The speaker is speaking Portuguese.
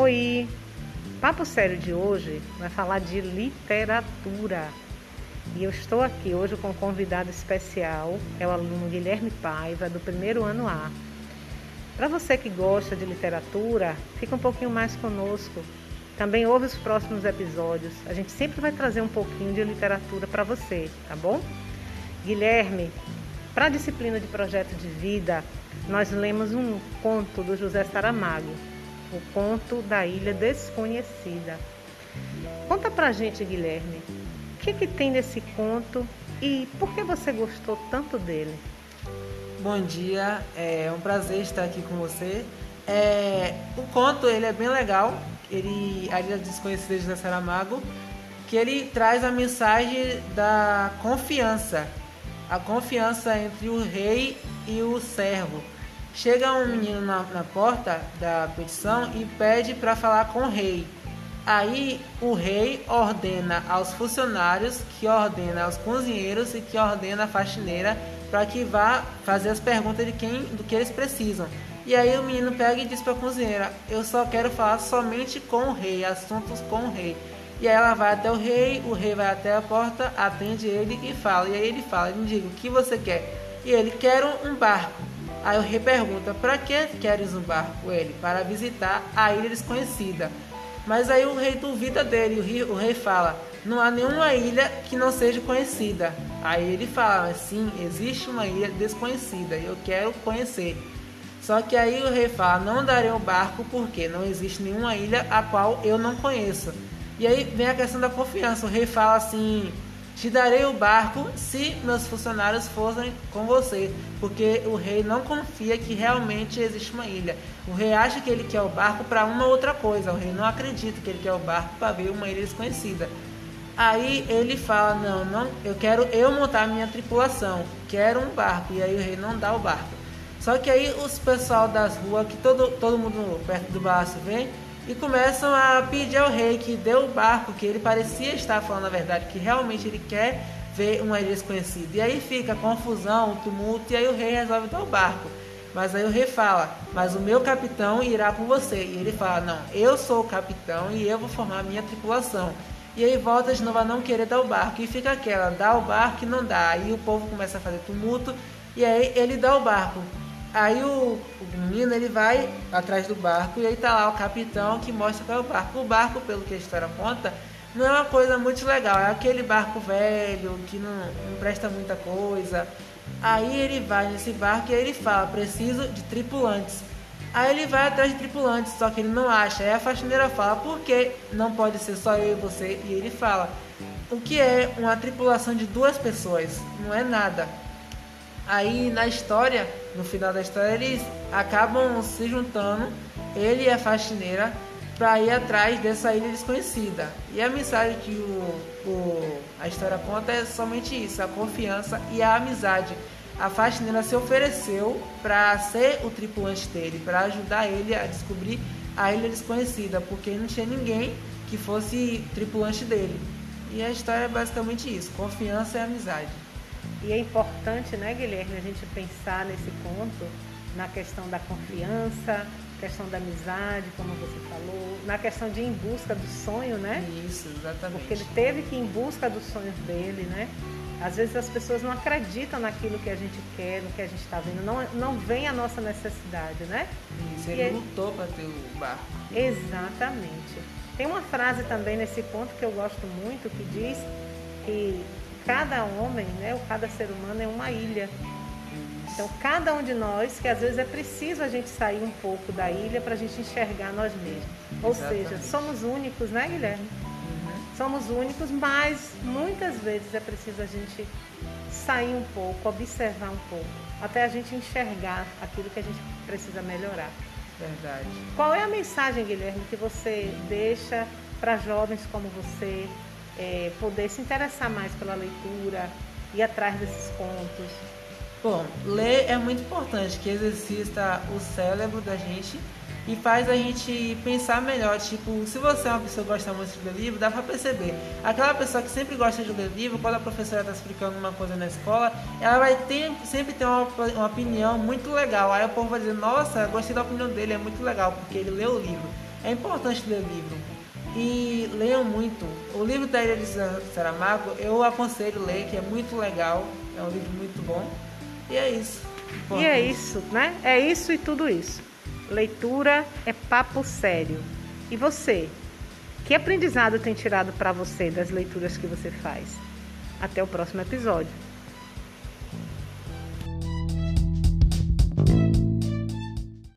Oi! Papo Sério de hoje vai falar de literatura. E eu estou aqui hoje com um convidado especial, é o aluno Guilherme Paiva, do primeiro ano A. Para você que gosta de literatura, fica um pouquinho mais conosco. Também ouve os próximos episódios. A gente sempre vai trazer um pouquinho de literatura para você, tá bom? Guilherme, para a disciplina de projeto de vida, nós lemos um conto do José Saramago, o conto da Ilha Desconhecida. Conta pra gente, Guilherme, o que, que tem nesse conto e por que você gostou tanto dele? Bom dia, é um prazer estar aqui com você. É, o conto ele é bem legal, ele a Ilha Desconhecida de José Saramago, que ele traz a mensagem da confiança, a confiança entre o rei e o servo. Chega um menino na, na porta da petição e pede para falar com o rei. Aí o rei ordena aos funcionários, que ordena aos cozinheiros e que ordena a faxineira para que vá fazer as perguntas de quem, do que eles precisam. E aí o menino pega e diz para a cozinheira: "Eu só quero falar somente com o rei, assuntos com o rei". E aí ela vai até o rei, o rei vai até a porta, atende ele e fala. E aí ele fala: "Me diga o que você quer?" E ele quer um barco. Aí o rei pergunta: Para que queres um barco? Ele: Para visitar a ilha desconhecida. Mas aí o rei duvida dele. O rei, o rei fala: Não há nenhuma ilha que não seja conhecida. Aí ele fala: Sim, existe uma ilha desconhecida e eu quero conhecer. Só que aí o rei fala: Não darei o barco porque não existe nenhuma ilha a qual eu não conheço. E aí vem a questão da confiança. O rei fala assim: te darei o barco se meus funcionários fossem com você, porque o rei não confia que realmente existe uma ilha. O rei acha que ele quer o barco para uma outra coisa. O rei não acredita que ele quer o barco para ver uma ilha desconhecida. Aí ele fala: "Não, não, eu quero eu montar minha tripulação. Quero um barco". E aí o rei não dá o barco. Só que aí os pessoal das ruas, que todo todo mundo perto do palácio vem, e começam a pedir ao rei que dê o barco, que ele parecia estar falando a verdade, que realmente ele quer ver uma ilha desconhecida. E aí fica confusão, tumulto, e aí o rei resolve dar o barco. Mas aí o rei fala, mas o meu capitão irá com você. E ele fala, não, eu sou o capitão e eu vou formar a minha tripulação. E aí volta de novo a não querer dar o barco. E fica aquela, dá o barco e não dá. Aí o povo começa a fazer tumulto e aí ele dá o barco. Aí o, o menino ele vai atrás do barco e aí tá lá o capitão que mostra qual é o barco. O barco, pelo que a história conta, não é uma coisa muito legal. É aquele barco velho que não, não presta muita coisa. Aí ele vai nesse barco e aí ele fala: preciso de tripulantes. Aí ele vai atrás de tripulantes, só que ele não acha. Aí a faxineira fala: por que não pode ser só eu e você? E ele fala: o que é uma tripulação de duas pessoas? Não é nada. Aí na história, no final da história, eles acabam se juntando, ele e a faxineira, para ir atrás dessa ilha desconhecida. E a mensagem que o, o, a história conta é somente isso: a confiança e a amizade. A faxineira se ofereceu para ser o tripulante dele, para ajudar ele a descobrir a ilha desconhecida, porque não tinha ninguém que fosse tripulante dele. E a história é basicamente isso: confiança e amizade. E é importante, né, Guilherme, a gente pensar nesse ponto, na questão da confiança, questão da amizade, como você falou, na questão de ir em busca do sonho, né? Isso, exatamente. Porque ele teve que ir em busca dos sonhos dele, né? Às vezes as pessoas não acreditam naquilo que a gente quer, no que a gente está vendo, não, não vem a nossa necessidade, né? Isso, ele e lutou para ter o barco. Exatamente. Tem uma frase também nesse ponto que eu gosto muito que diz que cada homem, né, ou cada ser humano é uma ilha. Então, cada um de nós, que às vezes é preciso a gente sair um pouco da ilha para a gente enxergar nós mesmos. Ou Exatamente. seja, somos únicos, né, Guilherme? Uhum. Somos únicos, mas muitas vezes é preciso a gente sair um pouco, observar um pouco, até a gente enxergar aquilo que a gente precisa melhorar. Verdade. Qual é a mensagem, Guilherme, que você deixa para jovens como você, é, poder se interessar mais pela leitura, ir atrás desses contos? Bom, ler é muito importante, que exercita o cérebro da gente e faz a gente pensar melhor. Tipo, se você é uma pessoa que gosta muito de ler livro, dá pra perceber. Aquela pessoa que sempre gosta de ler livro, quando a professora está explicando uma coisa na escola, ela vai ter, sempre ter uma, uma opinião muito legal. Aí o povo vai dizer, nossa, gostei da opinião dele, é muito legal, porque ele leu o livro. É importante ler livro. E leiam muito. O livro da Ilha de Saramago eu aconselho ler, que é muito legal. É um livro muito bom. E é isso. Importante. E é isso, né? É isso e tudo isso. Leitura é papo sério. E você? Que aprendizado tem tirado para você das leituras que você faz? Até o próximo episódio.